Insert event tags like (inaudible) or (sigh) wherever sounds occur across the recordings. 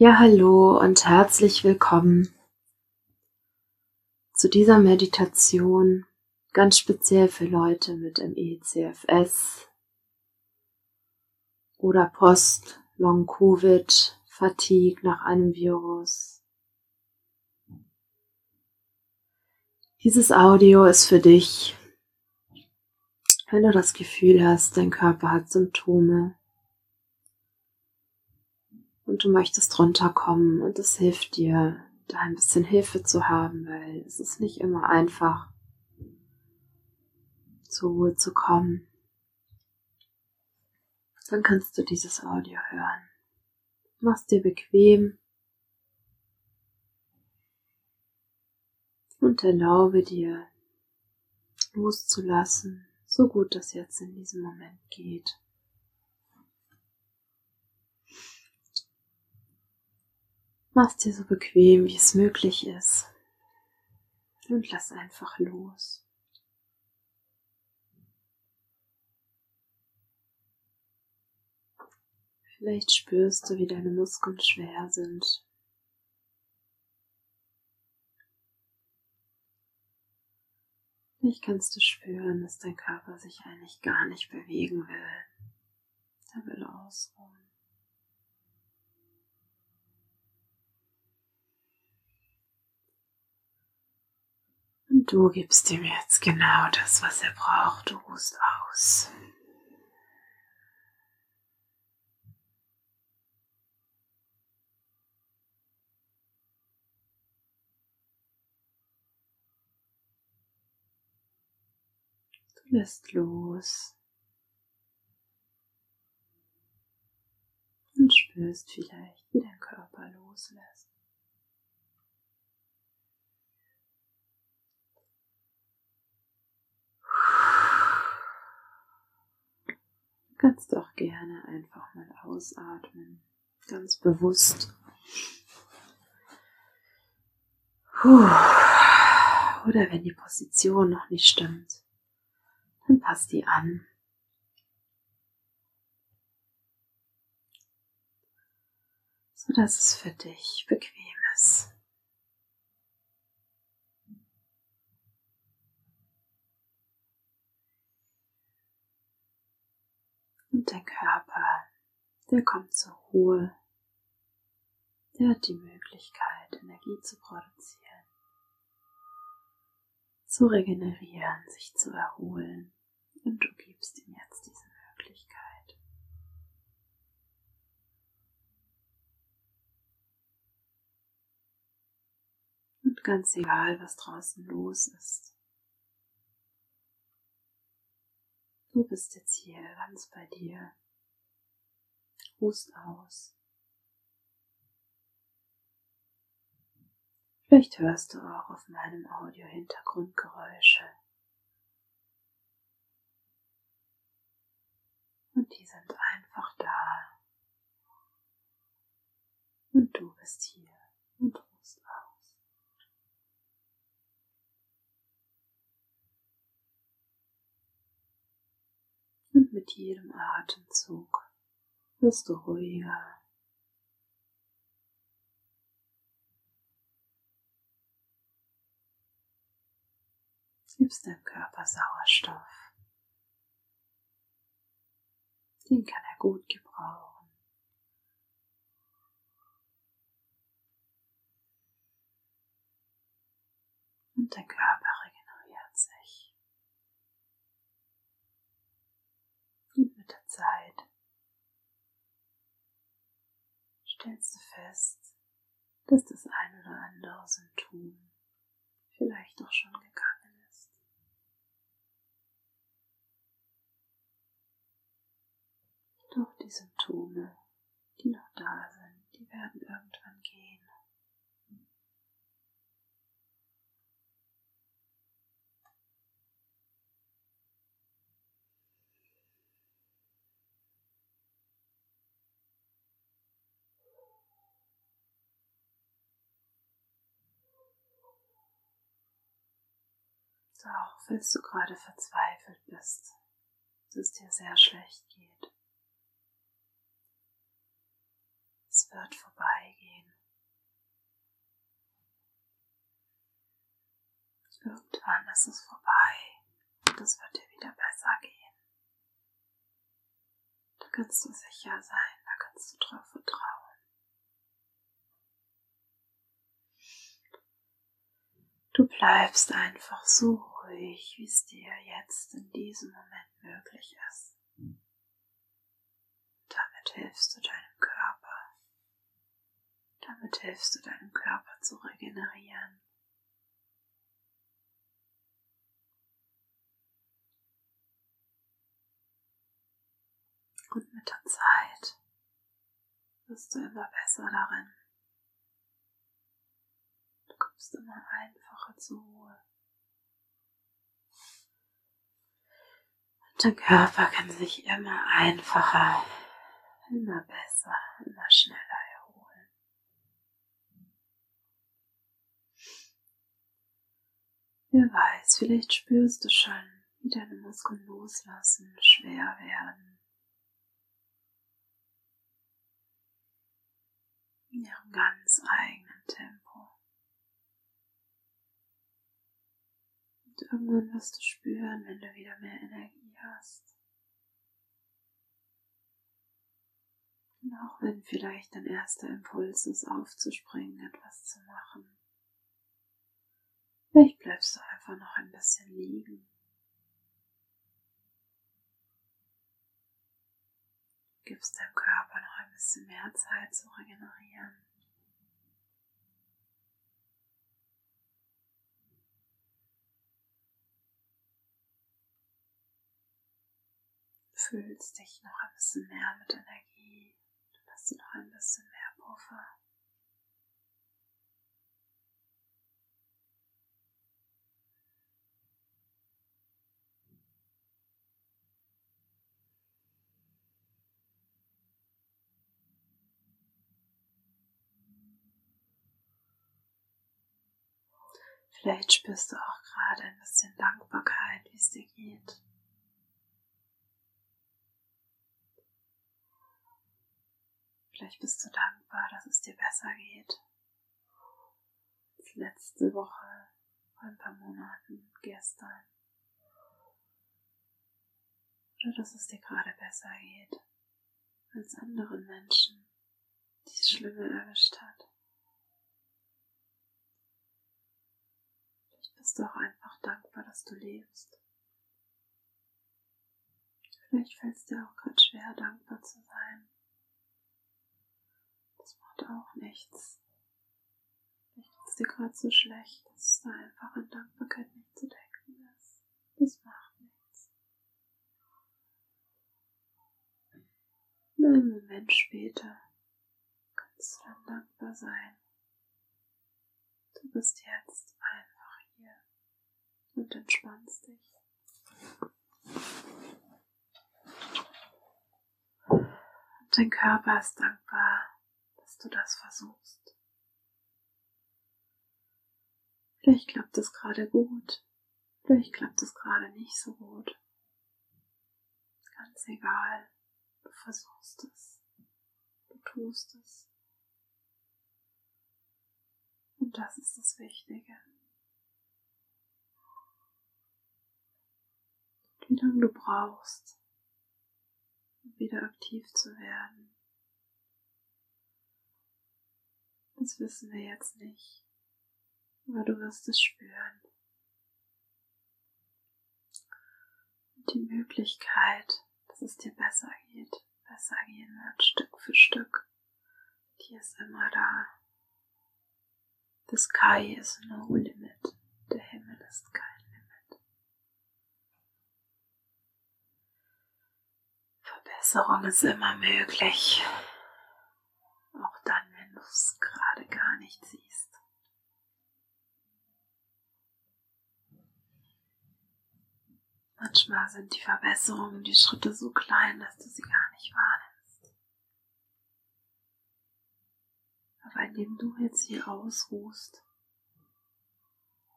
Ja, hallo und herzlich willkommen zu dieser Meditation, ganz speziell für Leute mit MECFS oder Post-Long-Covid, Fatigue nach einem Virus. Dieses Audio ist für dich, wenn du das Gefühl hast, dein Körper hat Symptome, und du möchtest runterkommen und es hilft dir, da ein bisschen Hilfe zu haben, weil es ist nicht immer einfach, zur Ruhe zu kommen. Dann kannst du dieses Audio hören. Mach's dir bequem und erlaube dir loszulassen, so gut das jetzt in diesem Moment geht. Mach's dir so bequem, wie es möglich ist. Und lass einfach los. Vielleicht spürst du, wie deine Muskeln schwer sind. Vielleicht kannst du spüren, dass dein Körper sich eigentlich gar nicht bewegen will. Er will ausruhen. Du gibst ihm jetzt genau das, was er braucht. Du ruhst aus. Du lässt los. Und spürst vielleicht, wie dein Körper loslässt. Kannst auch gerne einfach mal ausatmen, ganz bewusst. Oder wenn die Position noch nicht stimmt, dann passt die an. So dass es für dich bequem ist. Und der Körper, der kommt zur Ruhe. Der hat die Möglichkeit, Energie zu produzieren, zu regenerieren, sich zu erholen. Und du gibst ihm jetzt diese Möglichkeit. Und ganz egal, was draußen los ist, Du bist jetzt hier ganz bei dir. Ruhst aus. Vielleicht hörst du auch auf meinem Audio Hintergrundgeräusche. Und die sind einfach da. Und du bist hier und ruhst aus. Und mit jedem Atemzug wirst du ruhiger. Gibst deinem Körper Sauerstoff. Den kann er gut gebrauchen. Und der Körper regeneriert sich. Mit der Zeit stellst du fest, dass das ein oder andere Symptom vielleicht auch schon gegangen ist. Doch die Symptome, die noch da sind, die werden irgendwann auch, falls du gerade verzweifelt bist, dass es dir sehr schlecht geht. Es wird vorbeigehen. Irgendwann ist es vorbei und es wird dir wieder besser gehen. Da kannst du sicher sein, da kannst du drauf vertrauen. Du bleibst einfach so ruhig, wie es dir jetzt in diesem Moment möglich ist. Damit hilfst du deinem Körper. Damit hilfst du deinem Körper zu regenerieren. Und mit der Zeit wirst du immer besser darin. Du kommst immer einfacher zur Ruhe. Der Körper kann sich immer einfacher, immer besser, immer schneller erholen. Wer weiß, vielleicht spürst du schon, wie deine Muskeln loslassen, schwer werden in ihrem ganz eigenen Tempo. Und irgendwann wirst du spüren, wenn du wieder mehr Energie hast. Und auch wenn vielleicht dein erster Impuls ist, aufzuspringen, etwas zu machen. Vielleicht bleibst du einfach noch ein bisschen liegen. Gibst deinem Körper noch ein bisschen mehr Zeit zu regenerieren. Fühlst dich noch ein bisschen mehr mit Energie, dann hast du noch ein bisschen mehr Puffer. Vielleicht spürst du auch gerade ein bisschen Dankbarkeit, wie es dir geht. Vielleicht bist du dankbar, dass es dir besser geht. Als letzte Woche, vor ein paar Monaten, gestern. Oder dass es dir gerade besser geht als anderen Menschen, die es schlimmer erwischt hat. bist du auch einfach dankbar, dass du lebst. Vielleicht fällt es dir auch gerade schwer, dankbar zu sein. Macht auch nichts. Vielleicht ist es dir gerade so schlecht, dass es da einfach an Dankbarkeit nicht zu denken ist. Das macht nichts. Nur einen Moment später kannst du dann dankbar sein. Du bist jetzt einfach und entspannst dich. Dein Körper ist dankbar, du das versuchst. Vielleicht klappt es gerade gut, vielleicht klappt es gerade nicht so gut. Ganz egal, du versuchst es, du tust es. Und das ist das Wichtige. wie lange du brauchst, um wieder aktiv zu werden. Das wissen wir jetzt nicht, aber du wirst es spüren. Und die Möglichkeit, dass es dir besser geht, besser gehen wird, Stück für Stück, die ist immer da. The sky is no limit. Der Himmel ist kein Verbesserung ist immer möglich. Du es gerade gar nicht siehst. Manchmal sind die Verbesserungen, die Schritte so klein, dass du sie gar nicht wahrnimmst. Aber indem du jetzt hier ausruhst,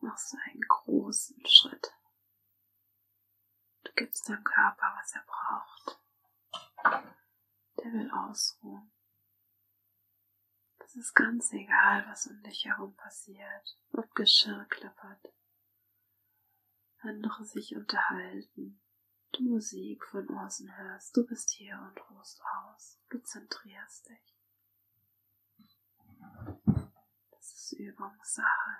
machst du einen großen Schritt. Du gibst deinem Körper, was er braucht. Der will ausruhen. Es ist ganz egal, was um dich herum passiert, ob Geschirr klappert, andere sich unterhalten, du Musik von außen hörst, du bist hier und ruhst aus, du zentrierst dich. Das ist Übungssache.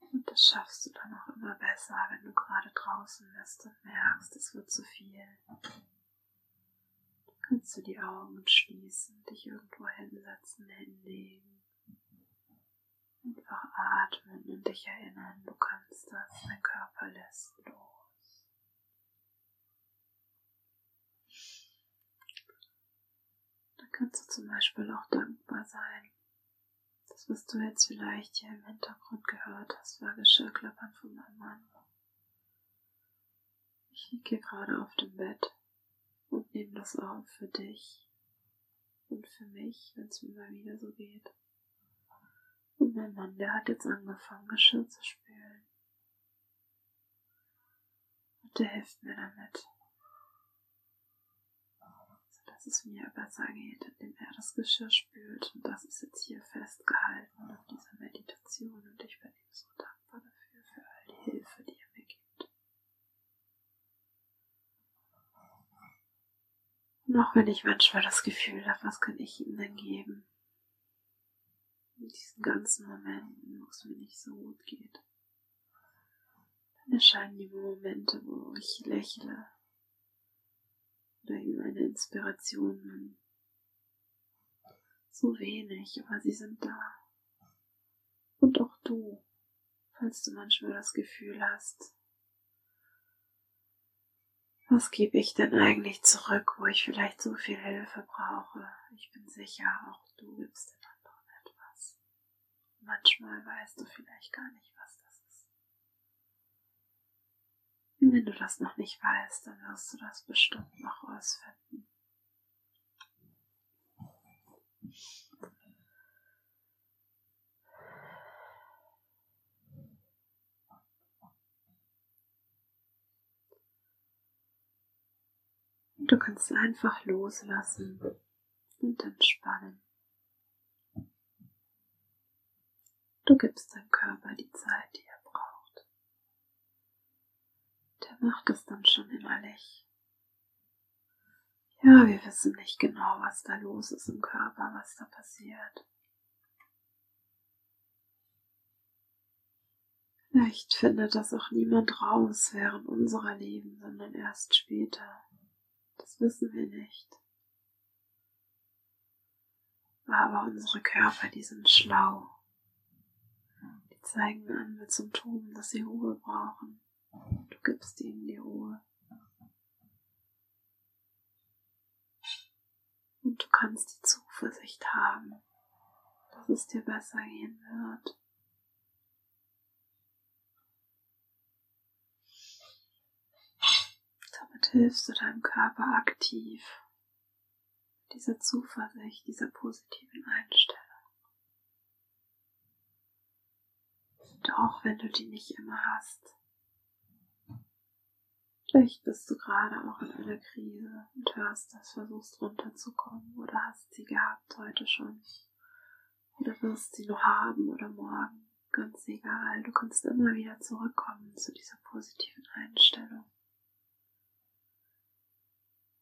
Und das schaffst du dann auch immer besser, wenn du gerade draußen bist und merkst, es wird zu viel. Kannst du die Augen schließen, dich irgendwo hinsetzen, hinlegen. Einfach atmen und dich erinnern, du kannst das, dein Körper lässt los. Dann kannst du zum Beispiel auch dankbar sein das, was du jetzt vielleicht hier im Hintergrund gehört hast, war Geschirrklappern von meinem Mann. Ich liege hier gerade auf dem Bett und nehme das auf für dich und für mich, wenn es mir mal wieder so geht. Und mein Mann, der hat jetzt angefangen, Geschirr zu spülen. Und der hilft mir damit es mir besser geht, indem er das Geschirr spült. Und das ist jetzt hier festgehalten auf dieser Meditation. Und ich bin ihm so dankbar dafür, für all die Hilfe, die er mir gibt. Und auch wenn ich manchmal das Gefühl habe, was kann ich ihm denn geben? In diesen ganzen Momenten, wo es mir nicht so gut geht. Dann erscheinen die Momente, wo ich lächle oder ihm eine Inspiration So wenig, aber sie sind da. Und auch du, falls du manchmal das Gefühl hast, was gebe ich denn eigentlich zurück, wo ich vielleicht so viel Hilfe brauche? Ich bin sicher, auch du gibst den anderen etwas. Manchmal weißt du vielleicht gar nicht, was das ist. Und wenn du das noch nicht weißt, dann wirst du das bestimmt noch rausfinden. Du kannst einfach loslassen und entspannen. Du gibst deinem Körper die Zeit, die er braucht. Der macht es dann schon innerlich. Ja, wir wissen nicht genau, was da los ist im Körper, was da passiert. Vielleicht findet das auch niemand raus während unserer Leben, sondern erst später. Das wissen wir nicht. Aber unsere Körper, die sind schlau. Die zeigen an mit Symptomen, dass sie Ruhe brauchen. Du gibst ihnen die Ruhe. Und du kannst die Zuversicht haben, dass es dir besser gehen wird. Hilfst du deinem Körper aktiv, dieser Zuversicht, dieser positiven Einstellung. Und auch wenn du die nicht immer hast, Vielleicht bist du gerade auch in einer Krise und hörst das, versuchst runterzukommen oder hast sie gehabt heute schon. Oder wirst sie noch haben oder morgen. Ganz egal. Du kannst immer wieder zurückkommen zu dieser positiven Einstellung.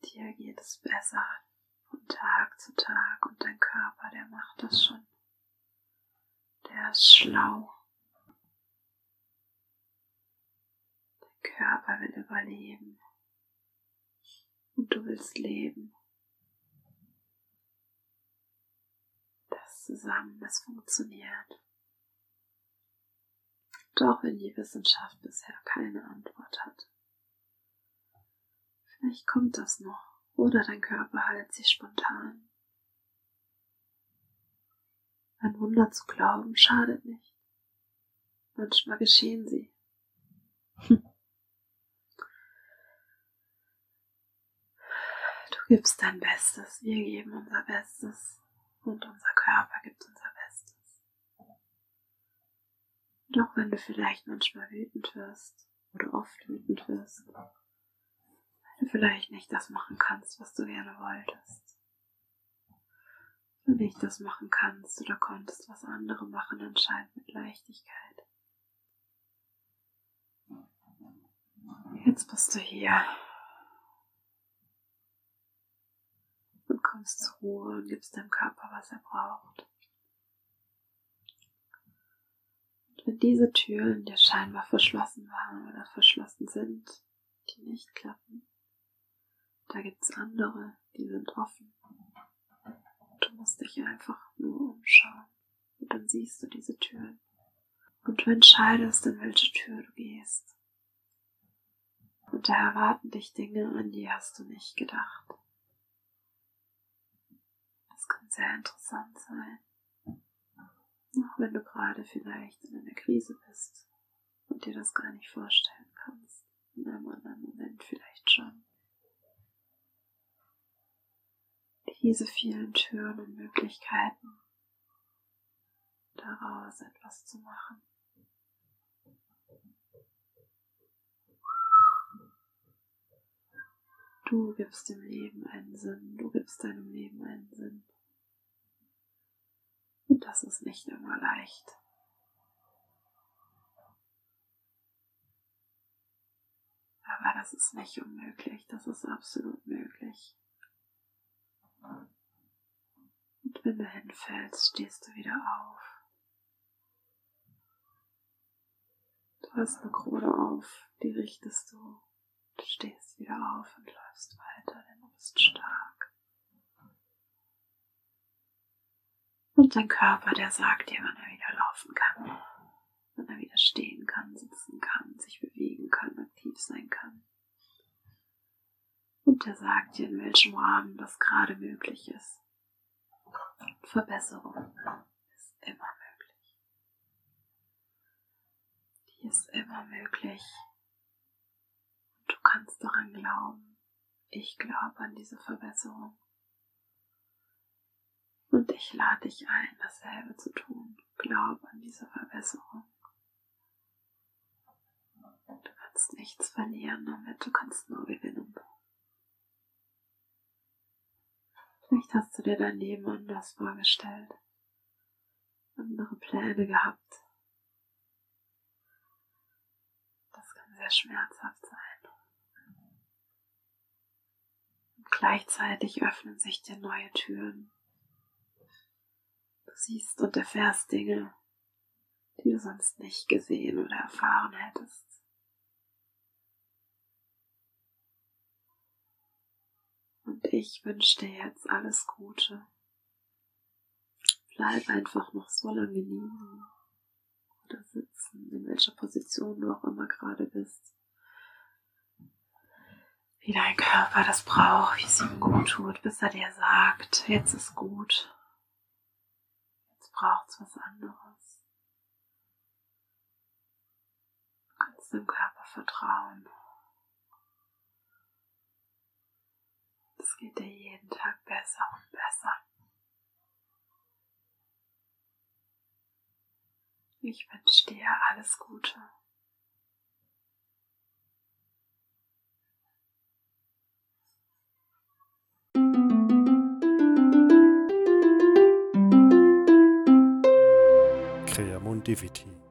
Dir geht es besser von Tag zu Tag und dein Körper, der macht das schon. Der ist schlau. Körper will überleben. Und du willst leben. Das zusammen, das funktioniert. Auch wenn die Wissenschaft bisher keine Antwort hat. Vielleicht kommt das noch. Oder dein Körper heilt sich spontan. An Wunder zu glauben schadet nicht. Manchmal geschehen sie. (laughs) Du gibst dein Bestes, wir geben unser Bestes und unser Körper gibt unser Bestes. Auch wenn du vielleicht manchmal wütend wirst oder oft wütend wirst, vielleicht nicht das machen kannst, was du gerne wolltest. du nicht das machen kannst oder konntest, was andere machen, anscheinend mit Leichtigkeit. Jetzt bist du hier und kommst zur Ruhe und gibst deinem Körper, was er braucht. Und wenn diese Türen dir scheinbar verschlossen waren oder verschlossen sind, die nicht klappen, da gibt's andere, die sind offen. Du musst dich einfach nur umschauen und dann siehst du diese Türen. Und du entscheidest, in welche Tür du gehst. Und da erwarten dich Dinge, an die hast du nicht gedacht. Das kann sehr interessant sein. Auch wenn du gerade vielleicht in einer Krise bist und dir das gar nicht vorstellen kannst. In einem anderen Moment vielleicht schon. Diese vielen Türen und Möglichkeiten, daraus etwas zu machen. Du gibst dem Leben einen Sinn, du gibst deinem Leben einen Sinn. Und das ist nicht immer leicht. Aber das ist nicht unmöglich, das ist absolut möglich. Und wenn du hinfällst, stehst du wieder auf. Du hast eine Krone auf, die richtest du. Du stehst wieder auf und läufst weiter, denn du bist stark. Und dein Körper, der sagt dir, wann er wieder laufen kann, wann er wieder stehen kann, sitzen kann, sich bewegen kann, aktiv sein kann. Und der sagt dir, in welchem Rahmen das gerade möglich ist. Verbesserung ist immer möglich. Die ist immer möglich kannst daran glauben. Ich glaube an diese Verbesserung. Und ich lade dich ein, dasselbe zu tun. Glaub an diese Verbesserung. Du kannst nichts verlieren damit, du kannst nur gewinnen. Vielleicht hast du dir dein Leben anders vorgestellt, andere Pläne gehabt. Das kann sehr schmerzhaft sein. Gleichzeitig öffnen sich dir neue Türen. Du siehst und erfährst Dinge, die du sonst nicht gesehen oder erfahren hättest. Und ich wünsche dir jetzt alles Gute. Bleib einfach noch so lange liegen oder sitzen, in welcher Position du auch immer gerade bist wie dein Körper das braucht, wie es ihm gut tut, bis er dir sagt, jetzt ist gut. Jetzt braucht es was anderes. Du kannst dem Körper vertrauen. Es geht dir jeden Tag besser und besser. Ich wünsche dir alles Gute. Creamon Diviti.